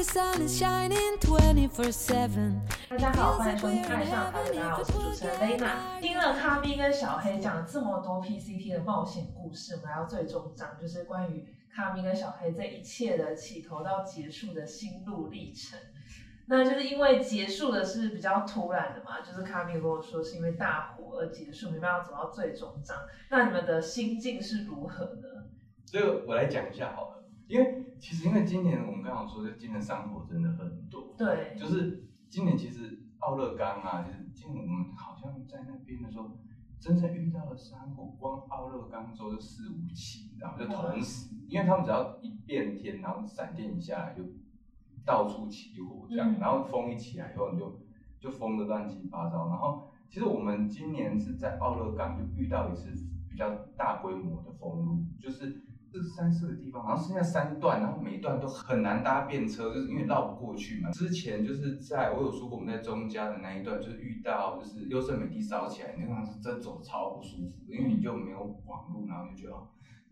大家好，欢迎收听《爱上他的大家好，我是主持人 Lena。听了咖咪跟小黑讲了这么多 PCT 的冒险故事，我们来到最终章，就是关于咖咪跟小黑这一切的起头到结束的心路历程。那就是因为结束的是比较突然的嘛，就是卡米跟我说是因为大火而结束，没办法走到最终章。那你们的心境是如何呢？这个我来讲一下好了，因为其实因为今年我们刚好说，就今年山火真的很多，对，就是今年其实奥勒冈啊，就是今年我们好像在那边的时候，真正遇到了山火，光奥勒冈州就四五起，然后就同时，因为他们只要一变天，然后闪电一下来就。到处起火这样，然后风一起来以后，你就就疯的乱七八糟。然后其实我们今年是在奥勒冈就遇到一次比较大规模的封路，就是这三四个地方，然后剩下三段，然后每一段都很难搭便车，就是因为绕不过去嘛。之前就是在我有说过，我们在中家的那一段，就是遇到就是优胜美地烧起来，那个是真走超不舒服，因为你就没有网路，然后就觉得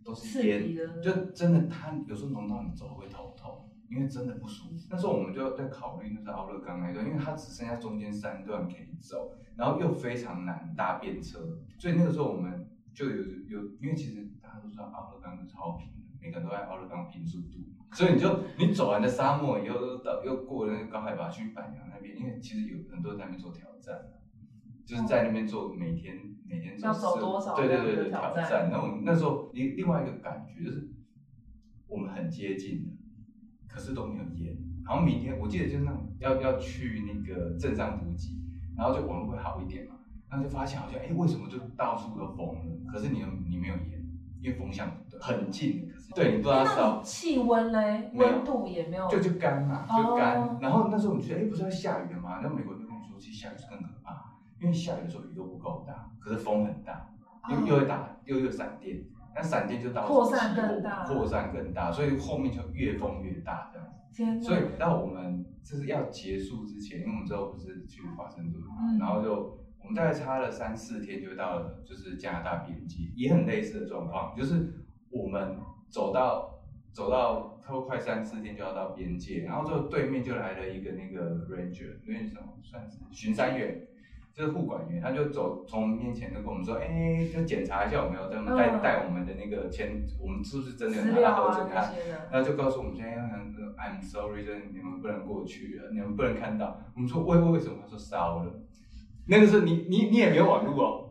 都是烟，就真的它有时候浓到你走会头痛。因为真的不舒服，那时候我们就在考虑那是奥勒冈那一段，因为它只剩下中间三段可以走，然后又非常难搭便车，所以那个时候我们就有有，因为其实大家都知道奥勒冈是超平的，每个人都在奥勒冈拼速度，所以你就你走完的沙漠以后，又到又过了那个高海拔去板娘那边，因为其实有很多人在那边做挑战，就是在那边做每天每天要走多少对对对对挑战，然后那时候另另外一个感觉就是我们很接近的。可是都没有烟，然后明天我记得就是那种要要去那个镇上补给，然后就网络会好一点嘛，然后就发现好像哎为什么就到处都封了？可是你你没有烟，因为风向很近，可是对你不知道烧气温嘞，温度也没有，就就干嘛就干。然后那时候我们觉得哎不是要下雨了吗？那美国就跟我说其实下雨是更可怕，因为下雨的时候雨都不够大，可是风很大，又又会打又又闪电。那闪电就到扩散更大，扩散更大，所以后面就越风越大这样子。所以到我们就是要结束之前，因为我们之后不是去华盛顿嘛，然后就我们大概差了三四天就到了，就是加拿大边界，也很类似的状况，就是我们走到走到差不多快三四天就要到边界，然后就对面就来了一个那个 ranger，那什么算是巡山员。就是护管员，他就走从面前就跟我们说，哎，就检查一下有没有在带带我们的那个签，我们是不是真的有拿到核准？他，然后就告诉我们现在，I'm sorry，就是你们不能过去了，你们不能看到。我们说为为为什么？他说烧了。那个时候你你你也没有网路哦，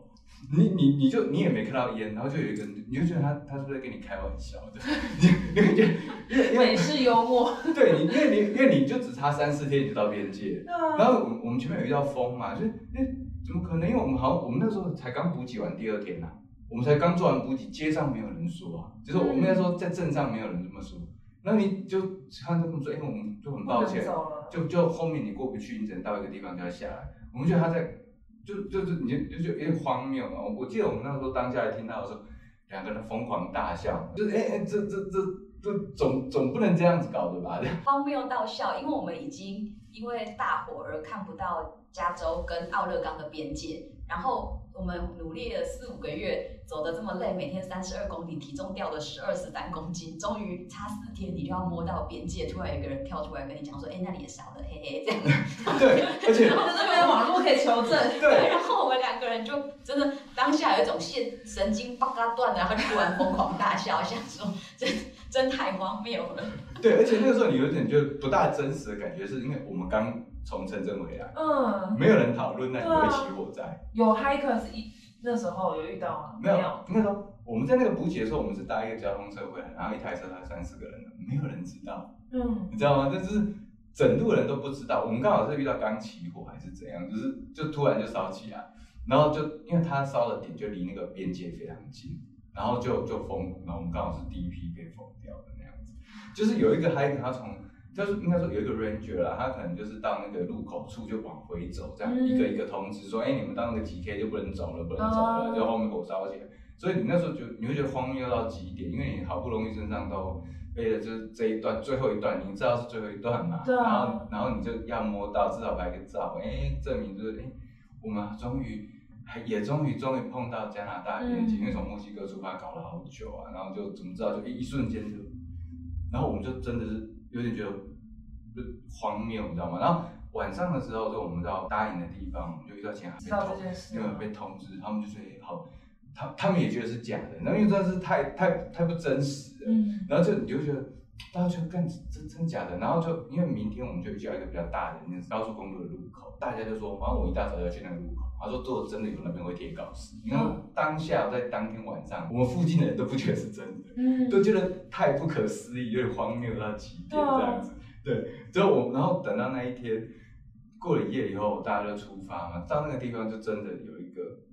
你你你就你也没看到烟，然后就有一个，你就觉得他他是不是在跟你开玩笑 的？你你觉得美式幽默？对你，因为你因为你就只差三四天你就到边界，然后我我们前面有遇到风嘛，就是哎。怎么可能？因为我们好像我们那时候才刚补给完第二天呐，我们才刚做完补给，街上没有人说啊，就是我们那时候在镇上没有人这么说。那你就看他们说，哎，我们就很抱歉，就就后面你过不去，你只能到一个地方就要下来。我们觉得他在，就就是你就就有点荒谬啊。我记得我们那时候当下听到的时候，两个人疯狂大笑，就是哎哎，这这这这总总不能这样子搞的吧？荒谬到笑，因为我们已经因为大火而看不到。加州跟奥勒冈的边界，然后我们努力了四五个月，走的这么累，每天三十二公里，体重掉了十二十三公斤，终于差四天，你就要摸到边界，突然有个人跳出来跟你讲说：“哎，那里也少了，嘿嘿。”这样。对，而且然后这边网络可以求证。对，然后我们两个人就真的当下有一种线神经叭嘎断了，然后突然疯狂大笑，想说真真太荒谬了。对，而且那个时候你有点就不大真实的感觉，是因为我们刚。从城镇回来，嗯，没有人讨论那里会起火灾。有 hikers 一那时候有遇到吗？没有，那时候我们在那个补给的时候，我们是搭一个交通车回来，然后一台车才三四个人没有人知道。嗯，你知道吗？就是整路人都不知道。我们刚好是遇到刚起火还是怎样，就是就突然就烧起来，然后就因为它烧的点就离那个边界非常近，然后就就封，然后我们刚好是第一批被封掉的那样子。就是有一个 hiker 他从就是应该说有一个 ranger 啦，他可能就是到那个路口处就往回走，这样一个一个通知说，哎，你们到那个几 K 就不能走了，不能走了，就后面火烧起来。所以你那时候就你会觉得荒谬到极点，因为你好不容易身上都背了就是这一段最后一段，你知道是最后一段嘛，然后然后你就要摸到至少拍个照，哎，证明就是哎，我们终于也终于终于碰到加拿大边境，因为从墨西哥出发搞了好久啊，然后就怎么知道就一瞬间就，然后我们就真的是有点觉得。就荒谬，你知道吗？然后晚上的时候，就我们到搭营的地方，就遇到前海知道这件事因为被通知，他们就说哎好，他他们也觉得是假的，然后因为真的是太太太不真实了，嗯，然后就你就觉得大家就干真真假的，然后就因为明天我们就遇到一个比较大的那个高速公路的路口，大家就说，反正我一大早要去那个路口，他说如果真的有那边会贴告示，因为当下在当天晚上，我们附近的人都不觉得是真的，嗯，都觉得太不可思议，有点荒谬到极点这样子。对，之后我然后等到那一天过了一夜以后，大家就出发嘛，到那个地方就真的有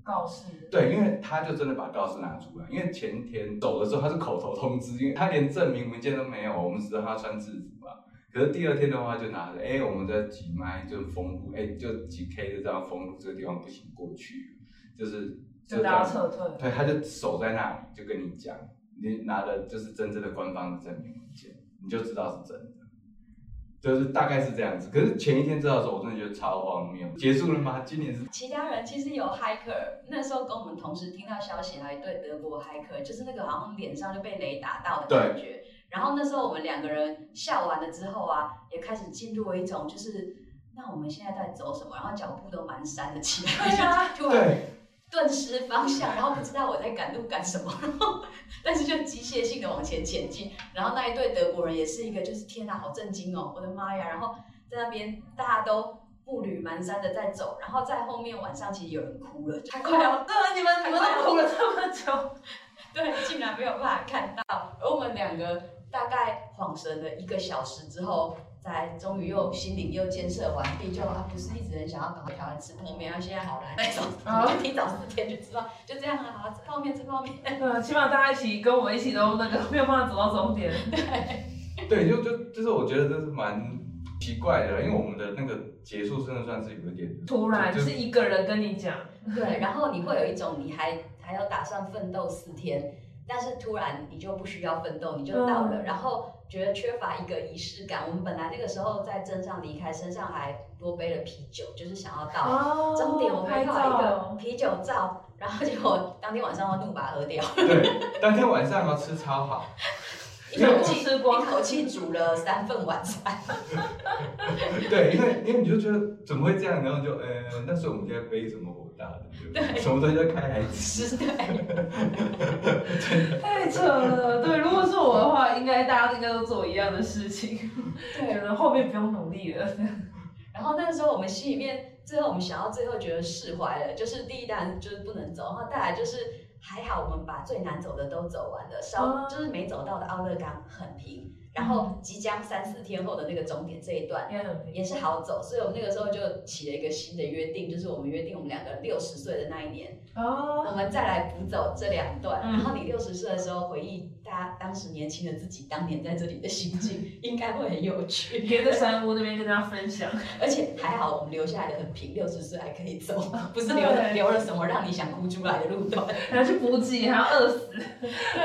告示，对，因为他就真的把告示拿出来，因为前天走的时候他是口头通知，因为他连证明文件都没有，我们只知道他穿制服嘛。可是第二天的话就拿着，哎，我们在几麦就封路，哎，就几 K 就这样封路，这个地方不行过去，就是就大家撤退，对，他就守在那里，就跟你讲，你拿的就是真正的官方的证明文件，你就知道是真的，就是大概是这样子。可是前一天知道的时候，我真的觉得超荒谬。结束了吗？今年是其他人其实有 hiker，那时候跟我们同时听到消息，还一对德国 hiker，就是那个好像脸上就被雷打到的感觉。然后那时候我们两个人笑完了之后啊，也开始进入了一种就是，那我们现在在走什么？然后脚步都蹒跚了起来，对啊突然对顿失方向，然后不知道我在赶路赶什么，然后但是就机械性的往前前进。然后那一对德国人也是一个，就是天哪，好震惊哦，我的妈呀！然后在那边大家都步履蹒跚的在走，然后在后面晚上其实有人哭了，太快了对啊，你们你们都哭了这么久，对，竟然没有办法看到。而我们两个大概恍神了一个小时之后，才终于又心灵又建设完毕，就啊不是一直很想要赶快跑来吃泡面，啊现在好难那种，提早四天就知道，就这样啊，好吃泡面吃泡面。对，起码大家一起跟我一起都那个没有办法走到终点，对，就就就是我觉得这是蛮奇怪的，因为我们的那个结束真的算是有一点突然就是一个人跟你讲，对，然后你会有一种你还还要打算奋斗四天，但是突然你就不需要奋斗，你就到了，嗯。然后觉得缺乏一个仪式感。我们本来那个时候在镇上离开，身上还多背了啤酒，就是想要到哦终点，我们拍拍到一个，啤酒照，然后结果当天晚上要怒把它喝掉，对，当天晚上要吃超好，一口气吃光一口气煮了三份晚餐。对，因为因为你就觉得怎么会这样，然后就呃，那时候我们就在背什么火大的，对不对？什么东西在开孩子，是对，太扯了。对，如果是我的话，应该大家应该都做一样的事情，觉对。得后面不用努力了。然后那时候我们心里面，最后我们想到最后觉得释怀了，就是第一单就是不能走，然后再来就是还好我们把最难走的都走完了，稍、哦就是没走到的奥勒冈很平，然后即将三四天后的那个终点这一段也是好走，所以我们那个时候就起了一个新的约定，就是我们约定我们两个六十岁的那一年，哦，我们再来补走这两段，嗯然后你六十岁的时候回忆大家当时年轻的自己当年在这里的心境，应该会很有趣。可以在山屋那边跟大家分享。而且还好，我们留下来的很平，六十岁还可以走，不是留了留了什么让你想哭出来的路段。还要去补给，还要饿死，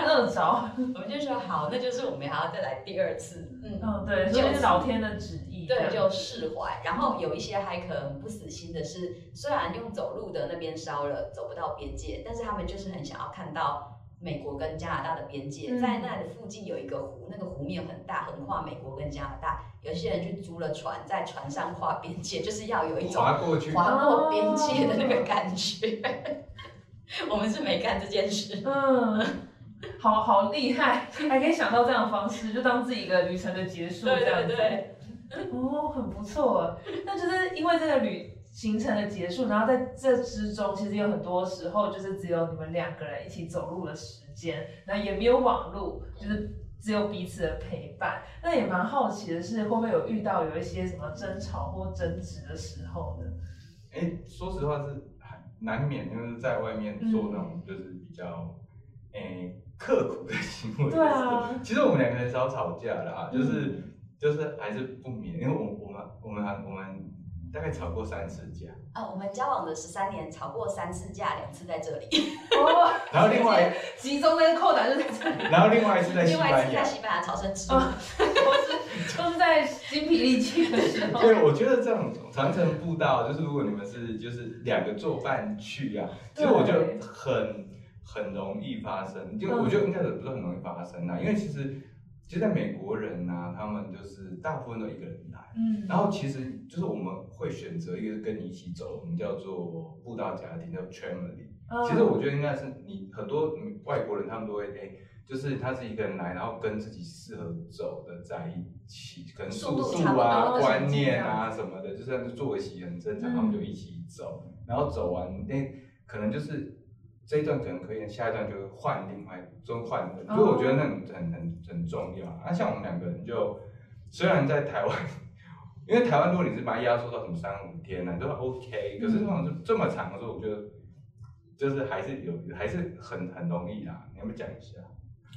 饿着。我们就说好，那就是我们还要再来第二次，嗯，嗯，对，所以是老天的旨意。对，就释怀。然后有一些还可能不死心的是，虽然用走路的那边烧了，走不到边界，但是他们就是很想要看到。美国跟加拿大的边界，嗯在那里附近有一个湖，那个湖面很大，横跨美国跟加拿大。有些人去租了船，在船上跨边界，就是要有一种划过去，划过边界的那个感觉。我们是没干这件事，嗯，好好厉害，还可以想到这样的方式，就当自己一个旅程的结束对这样子。对对，哦，很不错。那就是因为这个旅行程的结束，然后在这之中，其实有很多时候就是只有你们两个人一起走路的时间，然后也没有网路，就是只有彼此的陪伴。那也蛮好奇的是，会不会有遇到有一些什么争吵或争执的时候呢？哎，说实话是还难免就是在外面做那种就是比较哎刻苦的行为。对啊其实我们两个很少吵架啦，就是、嗯就是还是不免，因为我我们我们还我们大概吵过三次架，啊，我们交往的十三年，吵过三次架，两次在这里，哦，然后另外 集中跟扣打就在这里，然后另外一次在西另外一。次在西班牙吵成之路。啊 都是都是在精疲力尽的时候。对，我觉得这种长城步道，就是如果你们是就是两个作伴去啊，其实我就很很容易发生，就嗯。我觉得应该也不是很容易发生啊，因为其实其实在美国人啊、他们就是大部分都一个人来，嗯，然后其实就是我们会选择一个跟你一起走，我们叫做步道家庭，叫 family。嗯。其实我觉得应该是你很多嗯外国人他们都会哎、就是他是一个人来，然后跟自己适合走的在一起，可能速度啊、观念啊什么的，就算是作息很正常，嗯。他们就一起走，然后走完那可能就是这一段可能可以，下一段就会换另外就换人，哦所以我觉得那很很很很重要。啊，像我们两个人就虽然在台湾。因为台湾，如果你是把它压缩到什么三五天呢、都 OK。可是那种就这么长的时候，我觉得就是还是有，还是很很容易啦。你要不要讲一下？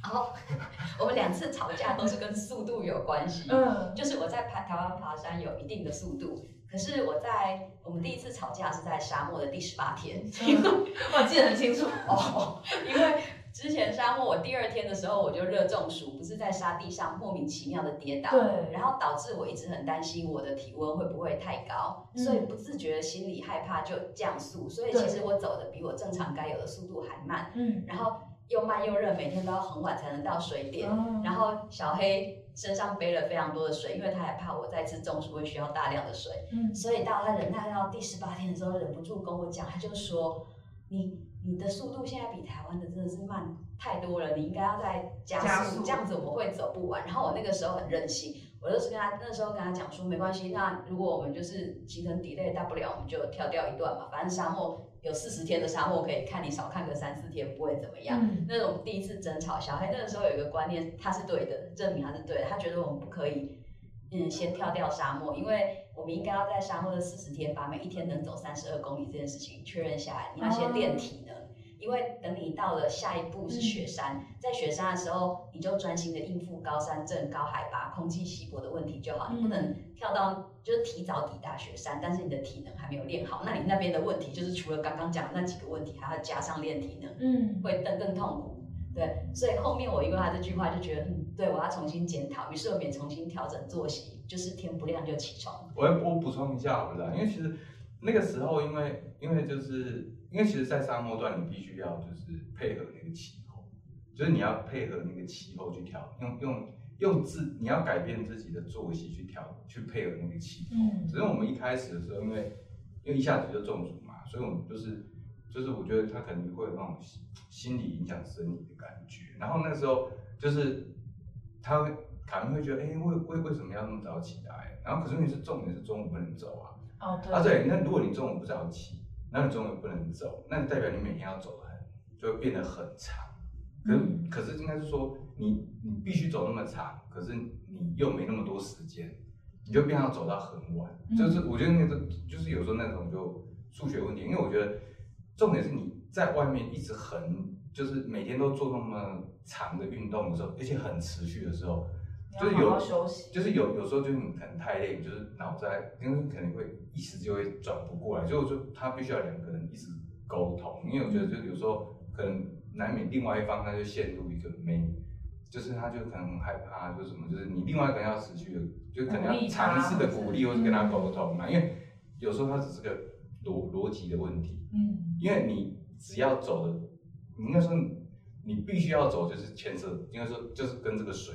然后 我们两次吵架都是跟速度有关系。嗯，就是我在爬台湾爬山有一定的速度，可是我在我们第一次吵架是在沙漠的第十八天，我记得很清楚。哦，因为之前沙漠我第二天的时候我就热中暑，不是在沙地上莫名其妙的跌倒，对然后导致我一直很担心我的体温会不会太高，嗯所以不自觉的心里害怕就降速，所以其实我走的比我正常该有的速度还慢，嗯，然后又慢又热，每天都要很晚才能到水点，嗯然后小黑身上背了非常多的水，因为他还怕我再次中暑会需要大量的水，嗯。所以到他忍耐到第十八天的时候，忍不住跟我讲，他就说：“你你的速度现在比台湾的真的是慢太多了，你应该要再加速，加速。这样子我们会走不完。”然后我那个时候很任性，我就是跟他那时候跟他讲说，没关系，那如果我们就是行程 delay，大不了我们就跳掉一段嘛，反正沙漠有四十天的沙漠可以看，你少看个三四天不会怎么样。嗯那种第一次争吵，小黑那个时候有一个观念，他是对的，证明他是对的。他觉得我们不可以，嗯，先跳掉沙漠，因为我们应该要在沙漠的四十天，把每一天能走三十二公里这件事情确认下来。你要先练体能，因为等你到了下一步是雪山，在雪山的时候，你就专心的应付高山症、高海拔、空气稀薄的问题就好，你不能跳到就是提早抵达雪山，但是你的体能还没有练好，那你那边的问题就是除了刚刚讲的那几个问题，还要加上练体能。嗯，会更更痛苦。对，所以后面我因为他这句话就觉得，嗯，对我要重新检讨，于是我们也重新调整作息，就是天不亮就起床。我我补充一下好了啦，因为其实那个时候，因为因为就是因为其实，在沙漠段你必须要就是配合那个气候，就是你要配合那个气候去调，用用用自你要改变自己的作息去调，去配合那个气候。嗯只是我们一开始的时候，因为因为一下子就中暑嘛，所以我们就是就是我觉得他可能会有那种心心理影响生理的感觉。然后那时候就是他会卡米会觉得，哎、为为为什么要那么早起来？然后可是问题是重点是中午不能走啊。哦对啊对，那如果你中午不早起，那你中午不能走，那代表你每天要走的很就会变得很长。可是、嗯可是应该是说你你必须走那么长，可是你又没那么多时间，你就变要走到很晚。嗯就是我觉得那个就是有时候那种就数学问题，因为我觉得重点是你在外面一直很就是每天都做那么长的运动的时候，而且很持续的时候，就是有。就是有有时候就是你可能太累，就是脑袋因为可能会一时就会转不过来，所以我就他必须要两个人一直沟通，因为我觉得就是有时候可能难免另外一方他就陷入一个没，就是他就可能很害怕，就是什么，就是你另外一个人要持续的，就可能要尝试的鼓励或者跟他嗯沟通嘛，因为有时候他只是个逻逻辑的问题，嗯。因为你只要走的，你应该说你你必须要走，就是牵涉，应该说就是跟这个水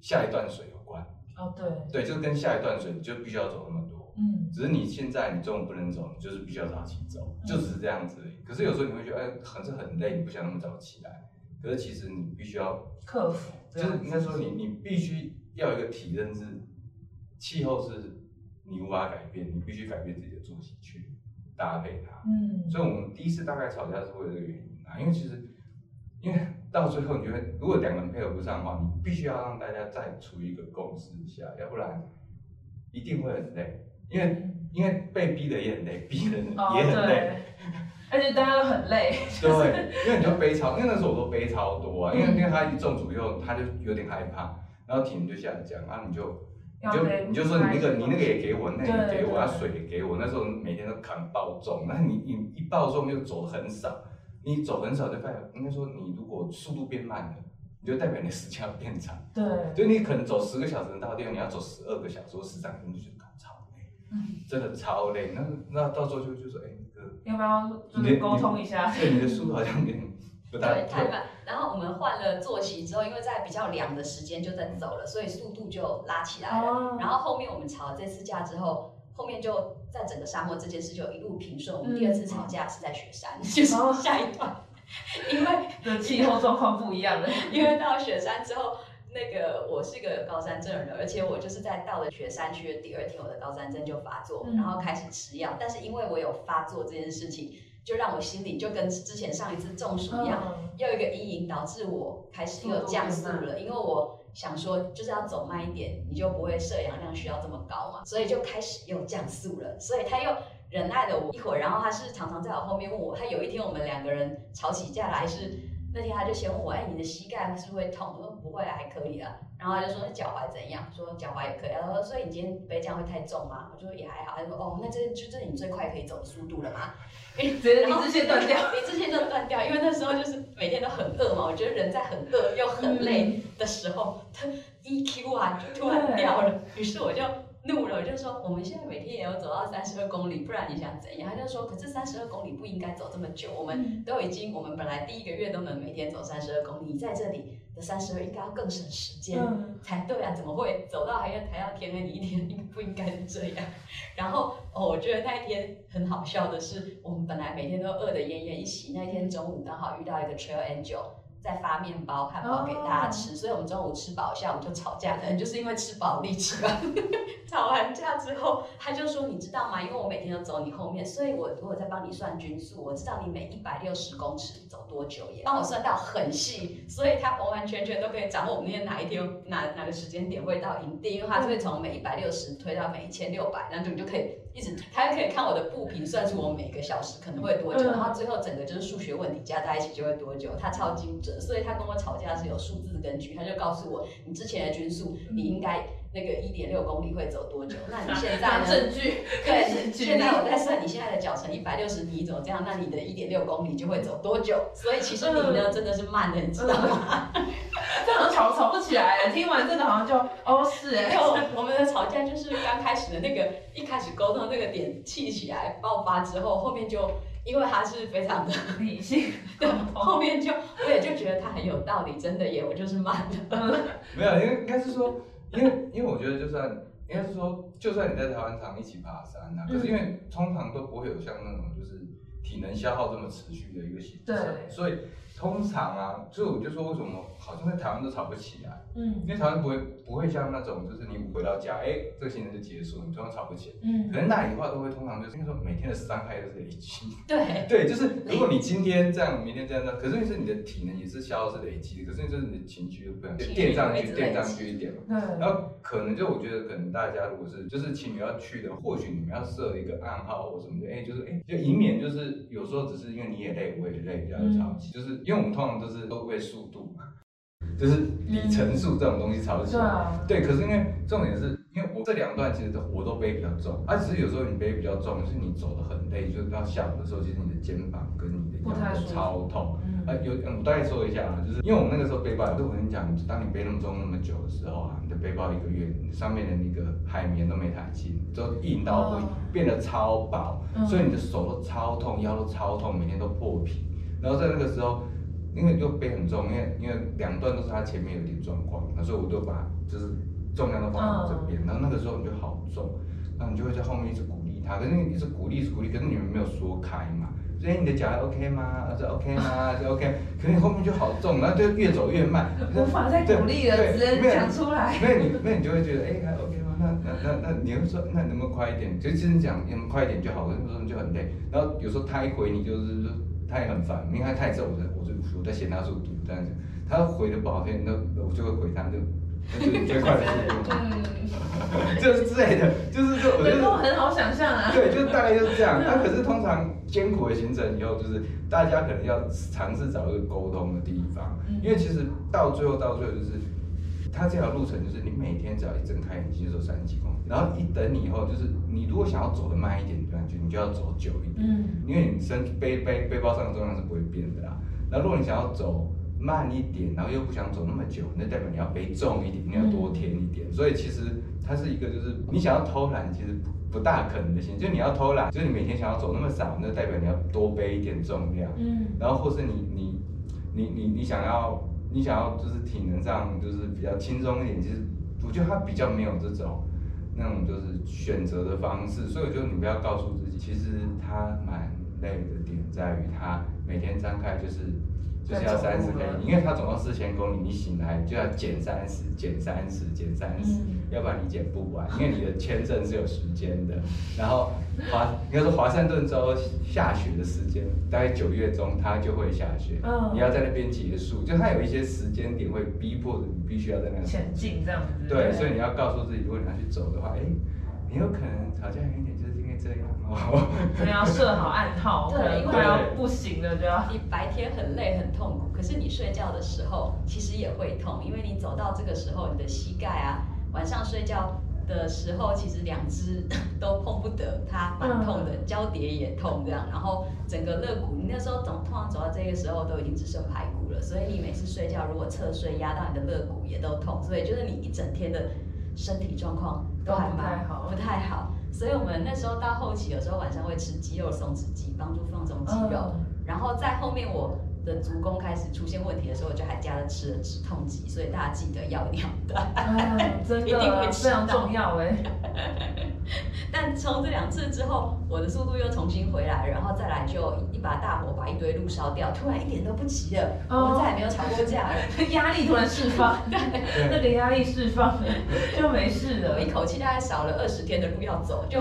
下一段水有关。哦对，对，就是跟下一段水，你就必须要走那么多。嗯只是你现在你中午不能走，你就是必须要早起走，就只是这样子而已。可是有时候你会觉得，哎，很是很累，你不想那么早起来。可是其实你必须要，克服。就是应该说你你必须要有一个体认是，气候是你无法改变，你必须改变自己的作息去搭配它。嗯所以我们第一次大概吵架是为了这个原因啊，因为其实，因为到最后你觉得，如果两个人配合不上的话，你必须要让大家再处于一个共识下，要不然一定会很累。因为因为被逼的也很累，逼人哦也很累，对，而且大家都很累。对，因为你就背超，因为那时候我都背超多啊，因为嗯因为他一中暑以后，他就有点害怕，然后体能就下降，然后你就你就你就说你那个你那个也给我，那个也给我，啊水也给我。那时候每天都扛爆重，那你你一爆重又走很少，你走很少就代表应该说你如果速度变慢了，你就代表你的时间要变长。对，就你可能走十个小时能到的地方，你要走十二个小时或十三个小时，你就觉得超累，嗯真的超累。那那到时候就就说，哎、那个要不要就是沟通一下？对你的速度好像有点不太对，太慢。然后我们换了作息之后，因为在比较凉的时间就在走了，所以速度就拉起来了。哦然后后面我们吵了这次架之后，后面就在整个沙漠这件事就一路平顺。我们嗯第二次吵架是在雪山，就是哦下一段，因为的气候状况不一样了。因为到雪山之后，那个我是个高山症人，而且我就是在到了雪山区的第二天，我的高山症就发作，嗯然后开始吃药。但是因为我有发作这件事情，就让我心里就跟之前上一次中暑一样，嗯又有一个阴影，导致我开始又降速了，因为我想说就是要走慢一点，你就不会摄氧量需要这么高嘛，所以就开始又降速了，所以他又忍耐了我一会儿，然后他是常常在我后面问我，他有一天我们两个人吵起架来是。那天他就先问我，哎，你的膝盖是不是会痛？我说不会啊，还可以啊。然后他就说脚踝怎样？说脚踝也可以啊。他说所以你今天背这样会太重吗？我说也还好。他说哦，那这就这是你最快可以走的速度了吗？直接理智线断掉。理智线就断掉，因为那时候就是每天都很饿嘛。我觉得人在很饿又很累的时候，他 EQ 啊就突然掉了。于是我就怒了，我就说我们现在每天也有走到三十二公里，不然你想怎样？他就说可是三十二公里不应该走这么久，我们都已经我们本来第一个月都能每天走三十二公里，你在这里的三十二应该要更省时间。嗯，才对啊，怎么会走到还要还要天黑你一天，应不应该是这样？然后哦，我觉得那一天很好笑的是，我们本来每天都饿得奄奄一息，那一天中午刚好遇到一个 Trail Angel 在发面包、汉堡给大家吃，所以我们中午吃饱，下午就吵架，可能就是因为吃饱力气吧。吵完架之后，他就说：“你知道吗？因为我每天都走你后面，所以我如果在帮你算均速，我知道你每一百六十公尺走多久耶，帮我算到很细，所以他完完全全都可以掌握我们那天哪一天哪哪个时间点会到营地，因为他会从每一百六十推到每一千六百，然后你就可以一直，他就可以看我的步频算出我每个小时可能会多久，嗯。然后最后整个就是数学问题加在一起就会多久，他超精准，所以他跟我吵架是有数字根据，他就告诉我你之前的均速你应该那个一点六公里会走多久，那你现在拿呢？证据对，举现在我。在算你现在的脚程一百六十米走这样，那你的一点六公里就会走多久？所以其实你呢真的是慢的，你知道吗？这好像吵吵不起来了。听完这个好像就哦是哎，我们的吵架就是刚开始的那个一开始沟通那个点气起来爆发之后，后面就因为他是非常的，理性对，后面就我也就觉得他很有道理，真的耶，我就是慢的。嗯没有，因为应该是说，因为因为我觉得就算应该是说，就算你在台湾常一起爬山啊，可是因为通常都不会有像那种就是体能消耗这么持续的一个行程，所以通常啊，所以我就说为什么好像在台湾都吵不起来，嗯。因为台湾不会不会像那种就是你回到家，哎，这个行程就结束，你通常吵不起。来。嗯。可能那里的话都会通常就是因为说每天的伤害都是累积，对，对，就是如果你今天这样，明天这样，那，可是是你的体能也是消耗是累积的，可是就是你的情绪就不一样，就情绪垫上去，垫上去一点嘛。对，然后可能就我觉得可能大家如果是就是情侣要去的，或许你们要设一个暗号或什么的，哎，就是哎，就以免就是有时候只是因为你也累，我也累，这样就吵起，就是因为我们通常都是都为速度嘛，就是里程数这种东西吵起来。对啊，对，可是因为重点是因为我这两段其实都我都背比较重，啊，只是有时候你背比较重，就是你走的很累，就是到下午的时候，其实你的肩膀跟你的腰都超痛。嗯啊，有，嗯我大概说一下啊，就是因为我们那个时候背包，就我跟你讲，当你背那么重那么久的时候啊，你的背包一个月，你上面的那个海绵都没弹性，都硬到会哦变得超薄，嗯所以你的手都超痛，腰都超痛，每天都破皮。然后在那个时候，因为又背很重，因为因为两段都是他前面有点状况，所以我就把就是重量都放在这边，然后那个时候你就好重，然后你就会在后面一直鼓励他，可是你一直鼓励一直鼓励，可是你们没有说开嘛。所以你的脚还 OK 吗？是 OK 吗？是 OK，可是你后面就好重，然后就越走越慢，无法再鼓励了，对只能没讲出来。那你那你就会觉得，哎、还 OK 吗？那那那那你会说，那能不能快一点？就其实讲，能快一点就好，可是有时候你就很累。然后有时候他一回你就是说他也很烦，因为他他也知道我在嫌他速度这样子，他回的不好听，那我就会回他就那就是最快的速度，嗯，就是之类的，就是这我觉能得够很好想象啊。对，就大概就是这样。那、可是通常艰苦的行程以后，就是大家可能要尝试找一个沟通的地方，嗯。因为其实到最后到最后就是，它这条路程就是你每天只要一睁开眼睛就走三十几公里，然后一等你以后就是你如果想要走的慢一点，感觉你就要走久一点，嗯。因为你身背背背包上的重量是不会变的啦。那如果你想要走慢一点，然后又不想走那么久，那代表你要背重一点，你要多填一点。所以其实它是一个就是你想要偷懒，其实不不大可能的事情，就你要偷懒，就是你每天想要走那么少，那代表你要多背一点重量。嗯然后或是你你你你你想要你想要就是体能上就是比较轻松一点，其实我觉得它比较没有这种那种就是选择的方式，所以我觉得你不要告诉自己，其实它蛮累的点在于他每天张开就是。就是要三十公里，因为他总共四千公里，你醒来就要减三十，减三十，减三十，要不然你减不完，因为你的签证是有时间的。然后华应该说华盛顿州下雪的时间，大概九月中它就会下雪，你要在那边结束，就它有一些时间点会逼迫着你必须要在那前进这样子。对，所以你要告诉自己，如果你要去走的话，哎，你有可能吵架远一点。这样哦，可能要设好暗号，对，快要不行了就要。你白天很累很痛苦，可是你睡觉的时候其实也会痛，因为你走到这个时候，你的膝盖啊，晚上睡觉的时候其实两只都碰不得，它蛮痛的，交叠也痛这样，然后整个肋骨，你那时候总通常走到这个时候都已经只剩排骨了，所以你每次睡觉如果侧睡压到你的肋骨也都痛，所以就是你一整天的身体状况都还蛮好，不太好。所以我们那时候到后期，有时候晚上会吃肌肉松弛剂，帮助放松肌肉。然后在后面我的足弓开始出现问题的时候，我就还加了吃了止痛剂。所以大家记得要 一定要真的非常重要哎。但从这两次之后，我的速度又重新回来，然后再来就一把大火把一堆路烧掉，突然一点都不急了，我们再也没有吵过架了，压力突然释放，对那个压力释放就没事了，一口气大概少了二十天的路要走，就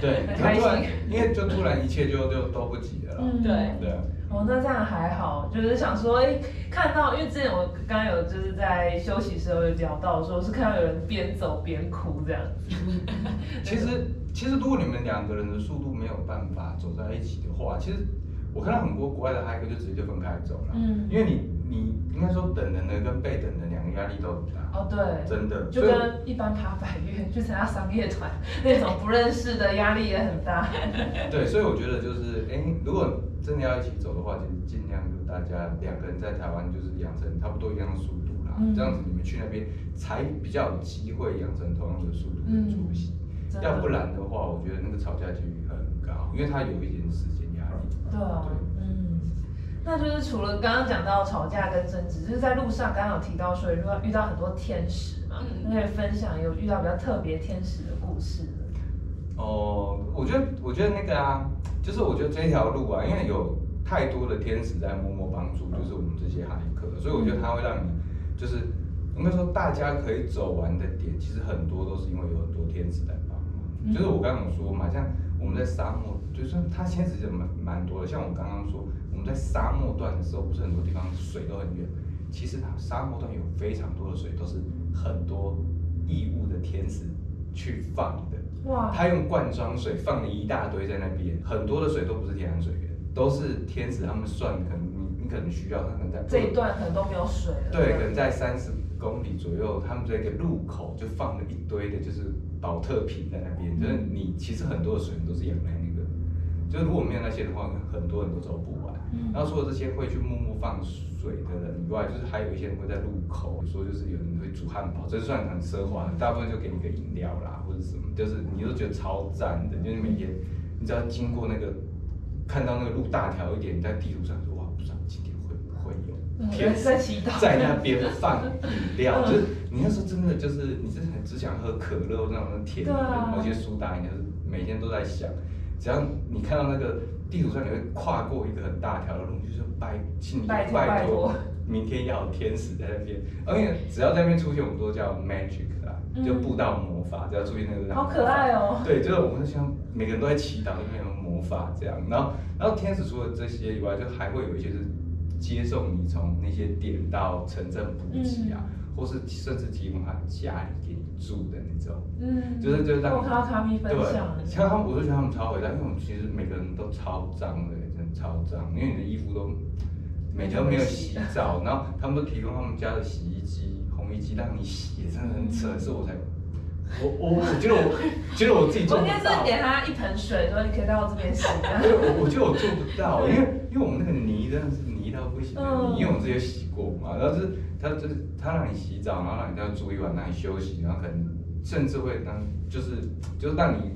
对，开心，因为就突然一切就就都不急了，嗯。对。对。哦，那这样还好，就是想说，哎，看到，因为之前我刚刚有就是在休息时候有聊到，说是看到有人边走边哭这样子。其实，其实如果你们两个人的速度没有办法走在一起的话，其实我看到很多国外的嗨哥就直接就分开走了。嗯，因为你你应该说等人的跟被等的两个压力都很大。哦，对，真的，就跟一般爬百越去参加商业团那种不认识的压力也很大。对，所以我觉得就是，哎，如果。真的要一起走的话，就尽量就大家两个人在台湾就是养成差不多一样的速度啦，这样子你们去那边才比较有机会养成同样的速度的作息。要不然的话，我觉得那个吵架几率很高，因为他有一点时间压力。对啊，嗯，那就是除了刚刚讲到吵架跟争执，就是在路上刚刚有提到说遇到遇到很多天使嘛，可以分享有遇到比较特别天使的故事。哦，我觉得我觉得那个啊。就是我觉得这条路啊，因为有太多的天使在默默帮助，就是我们这些海客，所以我觉得它会让你，就是应该说大家可以走完的点，其实很多都是因为有很多天使在帮忙。就是我刚刚说嘛，像我们在沙漠，就是它天使就蛮蛮多的。像我刚刚说，我们在沙漠段的时候，不是很多地方水都很远，其实它沙漠段有非常多的水，都是很多义务的天使去放的。哇！他用罐装水放了一大堆在那边，很多的水都不是天然水源，都是天使他们算，可能你你可能需要，他们在这一段可能都没有水了。对，可能在三十公里左右，他们这个路口就放了一堆的，就是保特瓶在那边，就是你其实很多的水源都是养在那个，就是如果没有那些的话，很多人都走不完。然后除了这些会去默默放水的人以外，就是还有一些人会在路口，说就是有人会煮汉堡，这算很奢华，大部分就给你个饮料啦或者什么，就是你都觉得超赞的，就是每天你只要经过那个，看到那个路大条一点，你在地图上说哇，不知道今天会不会有天在祈祷，在那边放饮料，就是你那时候真的就是你真的很只想喝可乐那种甜的，而且苏打，应该是每天都在想，只要你看到那个。地图上你会跨过一个很大条的路，就是拜，请你拜托，明天要有天使在那边，而且只要在那边出现，我们都叫 magic 啊，就布道魔法，只要出现那个，好可爱哦。对，就是我们像每个人都在祈祷，因为有魔法这样，然后，然后天使除了这些以外，就还会有一些是接送你从那些点到城镇补给啊。或是甚至提供他家里给你住的那种，嗯，就是就是让我看到像他们，我就觉得他们超伟大，因为我们其实每个人都超脏的，真的超脏，因为你的衣服都每天都没有洗。澡，然后他们都提供他们家的洗衣机、烘衣机让你洗，真的很扯，是我才，我我我觉得我觉得我自己做不到，应该是给他一盆水，说你可以到我这边洗，对，我我觉得我做不到，因为因为我们那个泥真的是泥到不行的泥，因为我们之前洗过嘛，然后是。他就是他让你洗澡，然后让你再住一晚，让你休息，然后可能甚至会让就是就是让你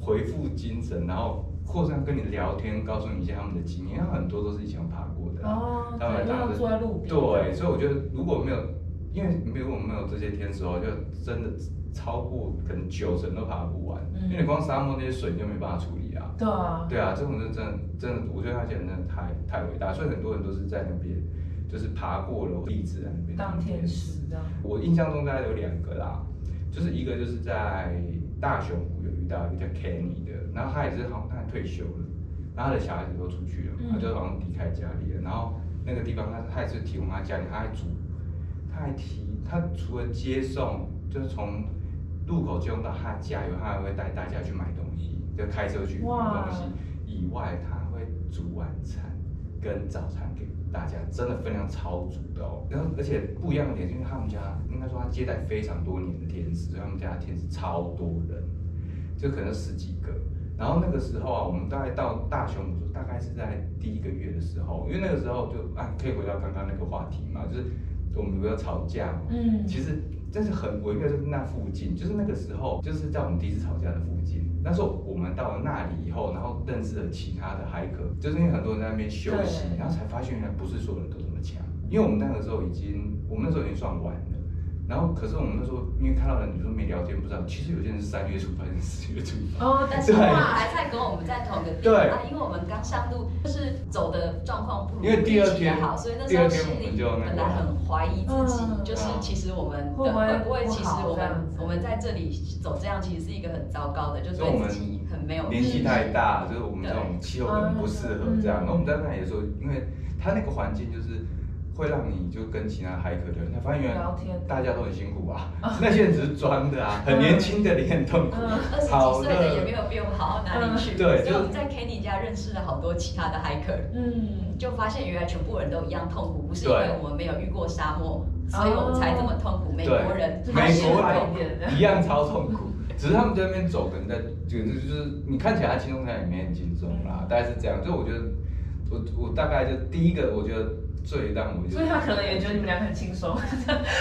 回复精神，然后扩散跟你聊天，告诉你一些他们的经验，因为很多都是以前爬过的啊。哦，他们对，因为他们住在路边。对，所以我觉得如果没有，因为如果没有这些天使的话，就真的超过可能九成都爬不完，嗯因为你光沙漠那些水你就没办法处理啊。对啊，对啊，这种就真的真的，我觉得他简直真的太太伟大，所以很多人都是在那边就是爬过了，立志在那边当天使这样。我印象中大概有两个啦，就是一个就是在大雄湖有遇到一个叫 Kenny 的，然后他也是好像他退休了，然后他的小孩子都出去了，嗯他就好像离开家里了，然后那个地方他他也是提供他家里，他还煮，他还提他除了接送，就是从路口接送到他家以后，他还会带大家去买东西，就开车去买东西，以外他会煮晚餐跟早餐给大家，真的分量超足的哦。然后而且不一样的点是因为他们家应该说他接待非常多年的天使，所以他们家的天使超多人，就可能十几个。然后那个时候啊，我们大概到大雄湖，大概是在第一个月的时候，因为那个时候就啊，可以回到刚刚那个话题嘛，就是我们不要吵架嘛。嗯，其实真是很微妙，就是那附近，就是那个时候，就是在我们第一次吵架的附近。那时候我们到了那里以后，然后认识了其他的骇客，就是因为很多人在那边休息，然后才发现原来不是所有人都这么强。因为我们那个时候已经，我们那时候已经算晚了。然后可是我们那时候因为看到人，你说没聊天不知道，其实有些人是三月初发，有四月初发。哦，但是对。哇，还在跟我们在同一个地对。啊，因为我们刚上路，就是走的状况不如因为第二预期的天好，所以那时候心里们就那个本来很怀疑自己，嗯就是其实我们的会不会会不会，其实我们我们在这里走这样，其实是一个很糟糕的，就所以我们对自己很没有年纪太大，就是我们这种气候可能不适合这样。嗯然后我们在那里的时候，因为它那个环境就是会让你就跟其他海客聊天，发现原来聊天。大家都很辛苦啊，那些人只是装的啊，很年轻的你很痛苦，嗯二十几岁的也没有比我们好到哪里去，嗯对就所以我们在 Kenny 家认识了好多其他的 hiker，嗯，就发现原来全部人都一样痛苦，不是因为我们没有遇过沙漠，所以我们才这么痛苦。美国人美国人一样超痛苦，只是他们在那边走，可能在就是就是你看起来他轻松，他也没很轻松啦，大概是这样。就我觉得，我我大概就第一个，我觉得最让我就所以他可能也觉得你们两个很轻松，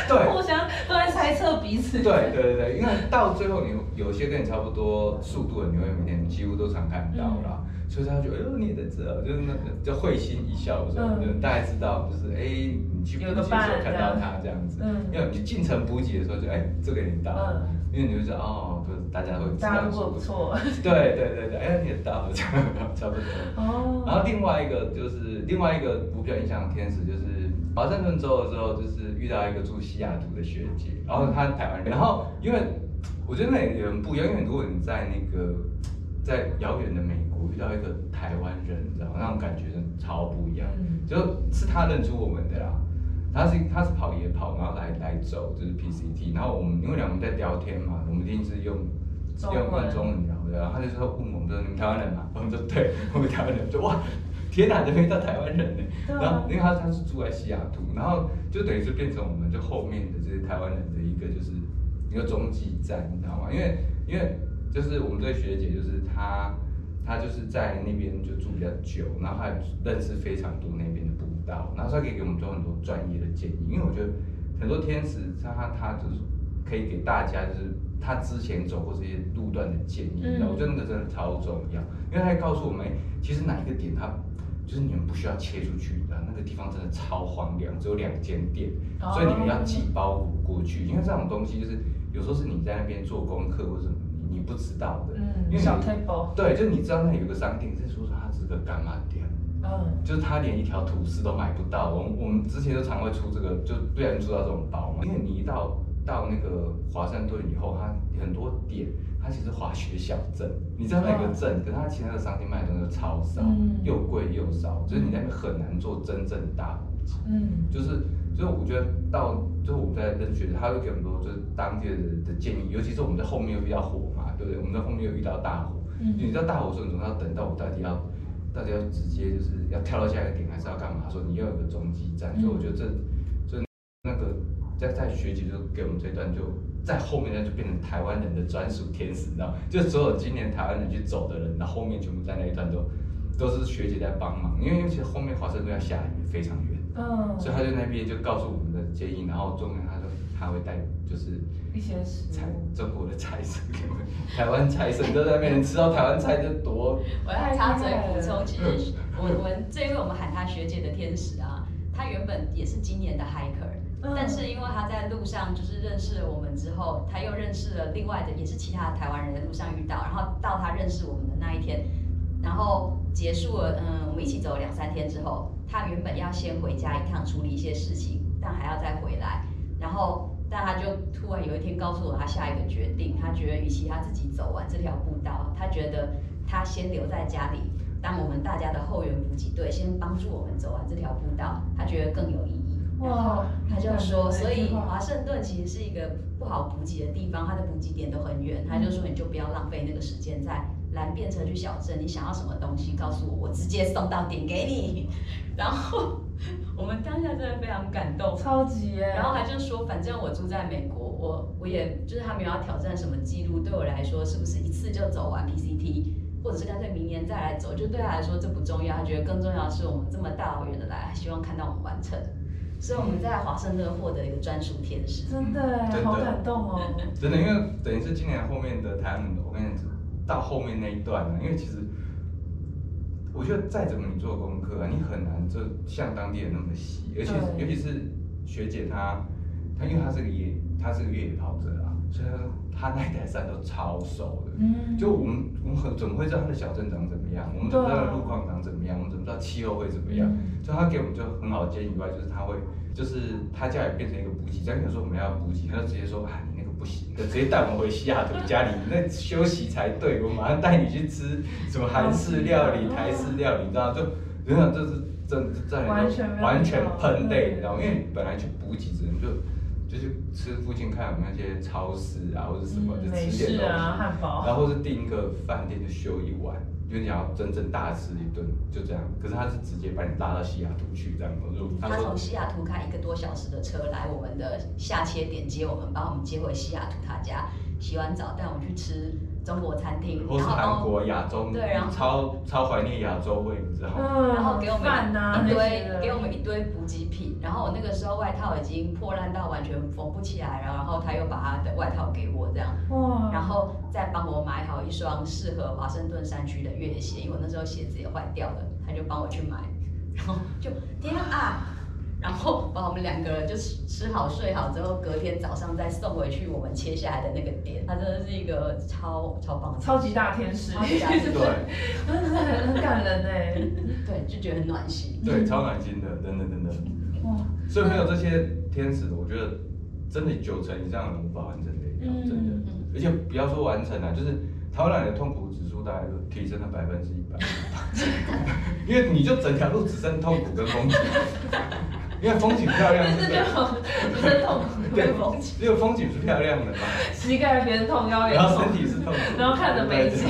对。互相都在猜测彼此。对对对对，因为到最后你有些跟你差不多速度的，你会每天几乎都常看到啦，所以他就觉得哎呦你也在这啊，就是那个就会心一笑的时候，嗯。就大概知道就是哎你去补给的时候看到他这样子，嗯。因为你进城补给的时候就哎这个你到了，因为你就知道哦，就是大家会知道大家如果不错，对对对对，哎你也到了，差不多。哦，然后另外一个就是另外一个我比较印象的天使，就是华盛顿州的时候，就是遇到一个住西雅图的学姐，然后她台湾人，然后因为我觉得那也很不一样，因为如果你在那个在遥远的美国遇到一个台湾人，你知道吗？那种感觉真的超不一样，嗯就是他认出我们的啦。他是他是跑野跑，然后来来走就是 PCT，然后我们因为两个人在聊天嘛，我们一定是用中用文用中文聊的，然后他就说问我们说你们台湾人嘛？我们说对，我们台湾人，就哇，天哪，这边到台湾人呢。然后因为他他是住在西雅图，然后就等于是变成我们就后面的这些台湾人的一个就是一个中继站，你知道吗？因为因为就是我们这位学姐就是她。她就是在那边就住比较久，然后还认识非常多那边的步道，然后他可以给我们做很多专业的建议。因为我觉得很多天使他他他就是可以给大家就是他之前走过这些路段的建议，嗯然后我觉得那个真的超重要，因为他会告诉我们，哎其实哪一个点他就是你们不需要切出去的，那个地方真的超荒凉，只有两间店，哦所以你们要寄包裹过去，因为这种东西就是有时候是你在那边做功课或者什么你你不知道的，因为嗯，你小 table，对，就你知道那里有个商店，在说说它是个干嘛店。嗯，就是他连一条吐司都买不到。我们我们之前就常会出这个，就不小心出到这种包嘛。因为你一到到那个华盛顿以后，它很多点，它其实滑雪小镇，你知道那个镇，可是它其他的商店卖的东西都超少，嗯又贵又少，就是你那边很难做真正的大补给。嗯，就是，所以我觉得到，就是我们在跟学，他会给很多就是当地的的建议，尤其是我们在后面又比较火嘛，对不对？我们在后面又遇到大火，嗯你知道大火的时候，你总要等到我到底要，到底要直接就是要跳到下一个点，还是要干嘛？说你要有个中继站，所以我觉得这，就那个在在学姐就给我们这段就。在后面呢，就变成台湾人的专属天使，你知道吗？就所有今年台湾人去走的人，然后后面全部在那一段都都是学姐在帮忙，因为其实后面华盛顿要下雨，非常远。嗯，所以他就那边就告诉我们的建议，然后中间他会带就是一些食财。中国的财神给我们，台湾财神都在那边吃到台湾菜就多我要插嘴补充，其实我 我们这一位我们喊他学姐的天使啊，他原本也是今年的 hiker，、嗯但是因为他在路上就是认识了我们之后，他又认识了另外的也是其他的台湾人，在路上遇到，然后到他认识我们的那一天，然后结束了，嗯，我们一起走了两三天之后，他原本要先回家一趟处理一些事情，但还要再回来，然后但他就突然有一天告诉我他下一个决定，他觉得与其他自己走完这条步道，他觉得他先留在家里，当我们大家的后援补给队，先帮助我们走完这条步道，他觉得更有意义。哇，他就说，所以华华盛顿其实是一个不好补给的地方，它的补给点都很远。他就说，你就不要浪费那个时间在蓝便车去小镇，你想要什么东西告诉我，我直接送到点给你。然后我们当下真的非常感动，超级耶，然后他就说，反正我住在美国，我我也就是他没有要挑战什么记录，对我来说是不是一次就走完 PCT，或者是干脆明年再来走，就对他来说这不重要，他觉得更重要的是我们这么大老远的来，希望看到我们完成。所以我们在华盛顿获得一个专属天使。真的好感动哦。真的，因为等于是今年后面的台我跟你讲，到后面那一段呢，因为其实我觉得再怎么你做功课啊，你很难就像当地人那么细，而且尤其是学姐她，她因为她是个野，她是个越野跑者啊，所以她她那一台山都超熟的。嗯，就我们我们很怎么会知道她的小镇长怎么样？我们怎么知道路况长怎么样？我们怎么知道气候会怎么样？嗯所以他给我们就很好的建议以外，就是她会，就是她家也变成一个补给站。比如说我们要补给，她就直接说啊，你那个不行，的直接带我们回西雅图家里，那休息才对。我马上带你去吃什么韩式料理、台式料理，你知道就，真的就是真在完全完全喷泪，嗯你知道吗？因为本来去补给只能就。就是吃附近看有没有那些超市啊，或者什么，就吃点东西。啊，汉堡。然后或是订一个饭店就休一晚，因为你要真正大吃一顿，就这样。可是他是直接把你拉到西雅图去这样，他从西雅图开一个多小时的车来我们的下切点接我们，把我们接回西雅图他家，洗完澡带我们去吃中国餐厅，或是然后韩国亚洲，对然后超超怀念亚洲味，你知道吗？嗯，然后给我们一堆给我们一堆补给品，然后我那个时候外套已经破烂到完全缝不起来了，然后他又把他的外套给我这样，哇，然后再帮我买好一双适合华盛顿山区的越野鞋，因为我那时候鞋子也坏掉了，他就帮我去买，然后就天啊！然后把我们两个人就吃吃好睡好之后，隔天早上再送回去我们切下来的那个点，他真的是一个超超棒的超级大天使，超级大天使 对很很感人哎。对，就觉得很暖心。对，超暖心的，等等等等。哇，所以没有这些天使，我觉得真的九成以上的人无法完成的一条，真的。嗯而且不要说完成啊，就是台湾人的痛苦指数大概就提升了百分之一百，因为你就整条路只剩痛苦跟风景，因为风景漂亮就是是这种不是痛苦，对风景，只有风景是漂亮的嘛，膝盖边痛，腰也然后身，体是痛苦，然后看着美景。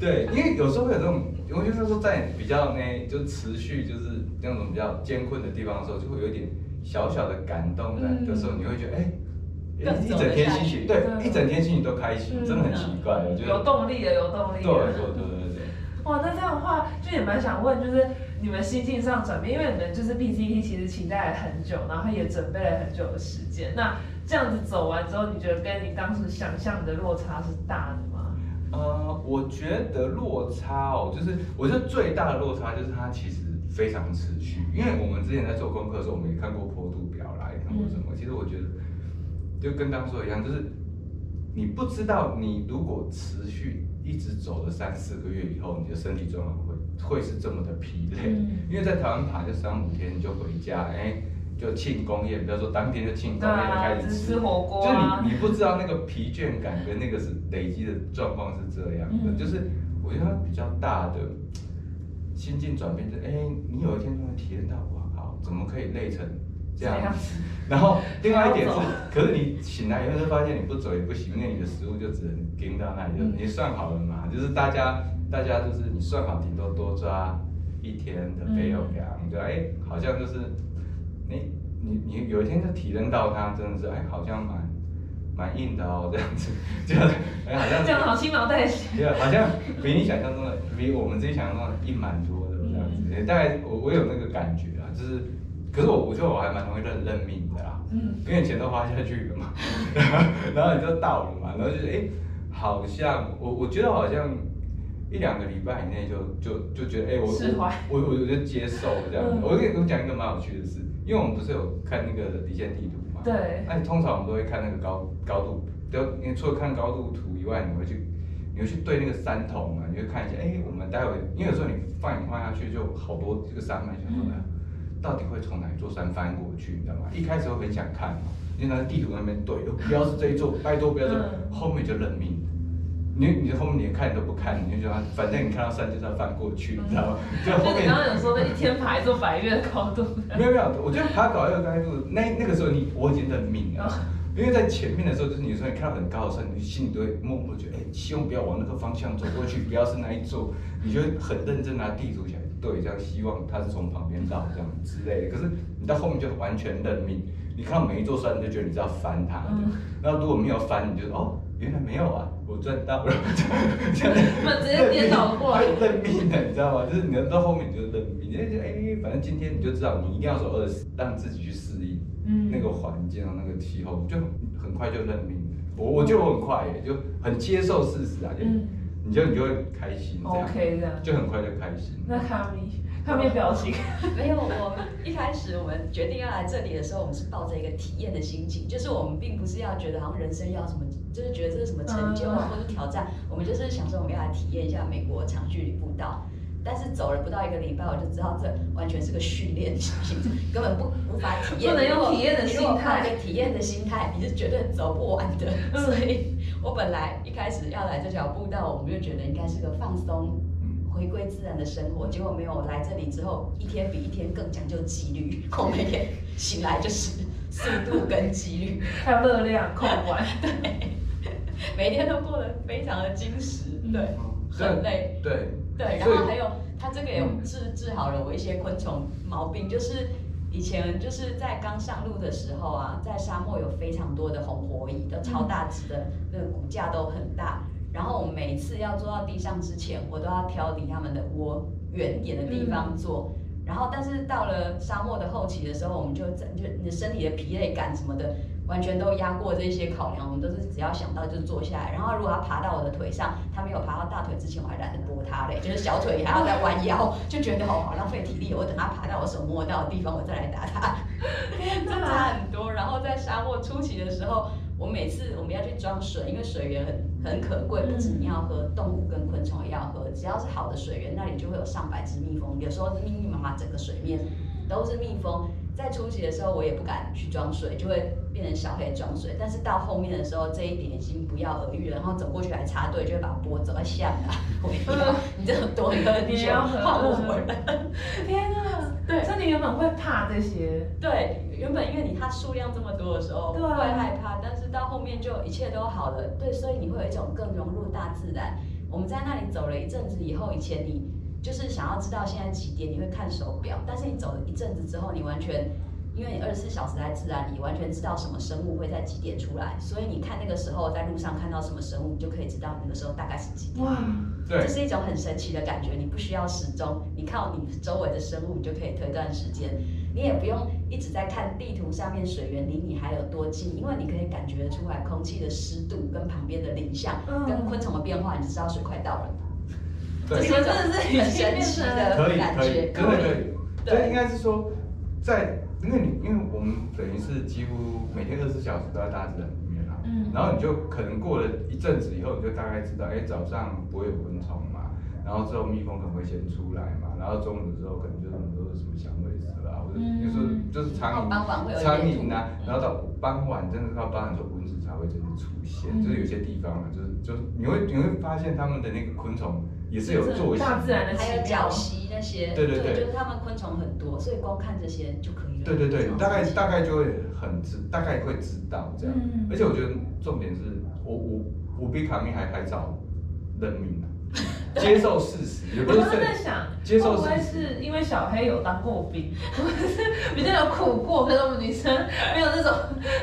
对，因为有时候会有这种，我就是说在比较呢，就持续就是那种比较艰困的地方的时候，就会有一点小小的感动的嗯。的时候，你会觉得哎。更一整天心情，对，一整天心情都开心，嗯真的很奇怪，我觉得。有动力的，有动力对。对对对对。哇，那这样的话，就也蛮想问，就是你们心境上转变，因为你们就是 BCT 其实期待了很久，然后也准备了很久的时间。那这样子走完之后，你觉得跟你当时想象的落差是大的吗？呃，我觉得落差哦，就是我觉得最大的落差就是它其实非常持续，因为我们之前在做功课的时候，我们也看过坡度表啦，也看过什么。其实我觉得就跟刚刚说的一样，就是你不知道你如果持续一直走了三四个月以后，你的身体状况会会是这么的疲累。嗯。因为在台湾爬就三五天你就回家，哎、就庆功宴，比如说当天就庆功宴就开始吃吃火锅就你你不知道那个疲倦感跟那个是累积的状况是这样的，嗯。就是我觉得它比较大的心境转变，就是哎、你有一天突然体验到，哇靠，怎么可以累成这样。子？然后另外一点是 可是你醒来以后就发现你不走也不行，因为你的食物就只能盯到那里，就嗯。你算好了嘛，就是大家大家就是你算好顶多多抓一天的肥肉粮，对，哎，好像就是你你你有一天就体认到它真的是哎，好像蛮蛮硬的哦，这样子，就哎好像这样好轻描淡写。对，好像比你想象中的，比我们自己想象中的硬蛮多的这样子。大概我我有那个感觉啊，就是可是我我觉得我还蛮容易认认命的啦，嗯，因为钱都花下去了嘛，然后你就到了嘛，然后就是哎、好像我我觉得好像一两个礼拜以内就就就觉得哎、我我我我就接受这样。子。嗯。我跟我讲一个蛮有趣的事，因为我们不是有看那个离线地图嘛，对，那你通常我们都会看那个高高度，就你除了看高度图以外，你会去你会去对那个山头嘛，你会看一下，哎、我们待会，因为有时候你放眼望下去就好多这个山脉，想说哎、到底会从哪一座山翻过去，你知道吗？一开始会很想看，因为那个地图那边对，不要是这一座，拜托不要这，嗯后面就认命。你你后面连看都不看，你就觉得反正你看到山就是要翻过去，你知道吗？就后面刚刚有说的一天爬一座百越的高度，没有没有，我觉得爬搞二高度那那个时候你我已经认命了，因为在前面的时候，就是你有时候你看到很高的山，你心里都会默默地觉得，哎、希望不要往那个方向走过去，不要是那一座，你就会很认真拿地图起来对，这样希望他是从旁边到这样之类的。可是你到后面就完全认命，你看到每一座山，你就觉得你是要翻它的，嗯如果没有翻，你就哦，原来没有啊，我赚到了，这样我直接颠倒过来会认命的，你知道吗？就是你到后面你就认命，你就觉得哎，反正今天你就知道你一定要走二十，让自己去适应。嗯那个环境啊，那个气候，就很快就认命。我我觉得我很快耶，就很接受事实啊，就、嗯你就你就会开心这样 OK 这样就很快就开心。那卡米，卡米表情，没有，我们一开始我们决定要来这里的时候，我们是抱着一个体验的心情，就是我们并不是要觉得好像人生要什么，就是觉得这是什么成就啊，嗯或者挑战，我们就是想说我们要来体验一下美国长距离步道。但是走了不到一个礼拜，我就知道这完全是个训练行程，根本不无法体验。不能用体验的你如果心态抱一个体验的心态，你是绝对走不完的。嗯所以我本来一开始要来这条步道，我们就觉得应该是个放松嗯，回归自然的生活，结果没有来这里之后，一天比一天更讲究纪律。我每天醒来就是速度跟纪律，还有热量控管，每天都过得非常的精实，对，很累。对对，然后还有它这个也治治好了我一些昆虫毛病，就是以前就是在刚上路的时候啊，在沙漠有非常多的红火蚁，都超大只的，那个骨架都很大。然后我每一次要坐到地上之前，我都要挑离它们的窝远一点的地方坐。然后，但是到了沙漠的后期的时候，我们就在就你的身体的疲累感什么的，完全都压过这些考量。我们都是只要想到就坐下来。然后，如果它爬到我的腿上，它没有爬到大腿之前，我还懒得拨它嘞，就是小腿还要再弯腰，就觉得哦好浪费体力。我等它爬到我手摸到的地方，我再来打它。这差很多。然后在沙漠初期的时候，我每次我们要去装水，因为水源很很可贵，不止你要喝，动物跟昆虫也要喝。只要是好的水源，那里就会有上百只蜜蜂，有时候密密麻麻整个水面都是蜜蜂。在初期的时候，我也不敢去装水，就会变成小黑装水。但是到后面的时候，这一点已经不药而愈了。然后走过去还插队，就会把它拨走，下来，我要你这么多喝你要喝换我了。天哪！对所以你原本会怕这些，对，原本因为你它数量这么多的时候，会害怕，但是到后面就一切都好了。对，所以你会有一种更融入大自然。我们在那里走了一阵子以后，以前你就是想要知道现在几点，你会看手表，但是你走了一阵子之后，你完全。因为你二十四小时在自然里，完全知道什么生物会在几点出来，所以你看那个时候在路上看到什么生物，你就可以知道那个时候大概是几点。哇，对这是一种很神奇的感觉，你不需要时钟，你靠你周围的生物，你就可以推断时间。你也不用一直在看地图上面水源离你还有多近，因为你可以感觉出来空气的湿度跟旁边的林相、嗯跟昆虫的变化，你就知道水快到了。对你们真的是很神奇的感觉，可以，真的可以。对这应该是说，在因为你因为我们等于是几乎每天二十四小时都在大自然里面啦，嗯。然后你就可能过了一阵子以后，你就大概知道，哎，早上不会有蚊虫嘛，然后之后蜜蜂可能会先出来嘛，然后中午的时候可能就是很多什么响尾蛇啊，或者嗯有时候就是苍蝇、苍蝇啊，嗯然后到傍晚真的是到傍晚的时候蚊子。才会真的出现，嗯。就是有些地方啊，就是就是你会你会发现他们的那个昆虫也是有作息的，大自然的还有奇妙角蜥那些，对对对就是他们昆虫很多，所以光看这些就可以了。对对对，大概大概就会很知，大概会知道这样。嗯而且我觉得重点是我我我比卡米还还早认命啊，接受事实，也不是我刚刚在想，接受会不会事实是因为小黑有当过兵，是比较有苦过，可是我们女生没有那种